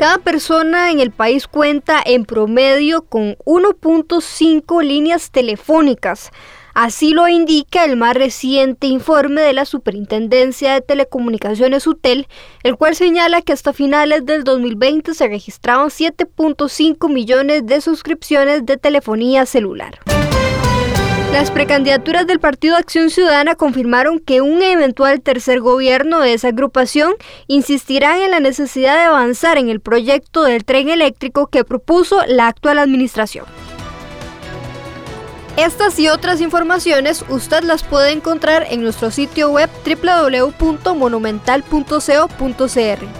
Cada persona en el país cuenta en promedio con 1.5 líneas telefónicas. Así lo indica el más reciente informe de la Superintendencia de Telecomunicaciones UTEL, el cual señala que hasta finales del 2020 se registraban 7.5 millones de suscripciones de telefonía celular. Las precandidaturas del Partido Acción Ciudadana confirmaron que un eventual tercer gobierno de esa agrupación insistirá en la necesidad de avanzar en el proyecto del tren eléctrico que propuso la actual administración. Estas y otras informaciones usted las puede encontrar en nuestro sitio web www.monumental.co.cr.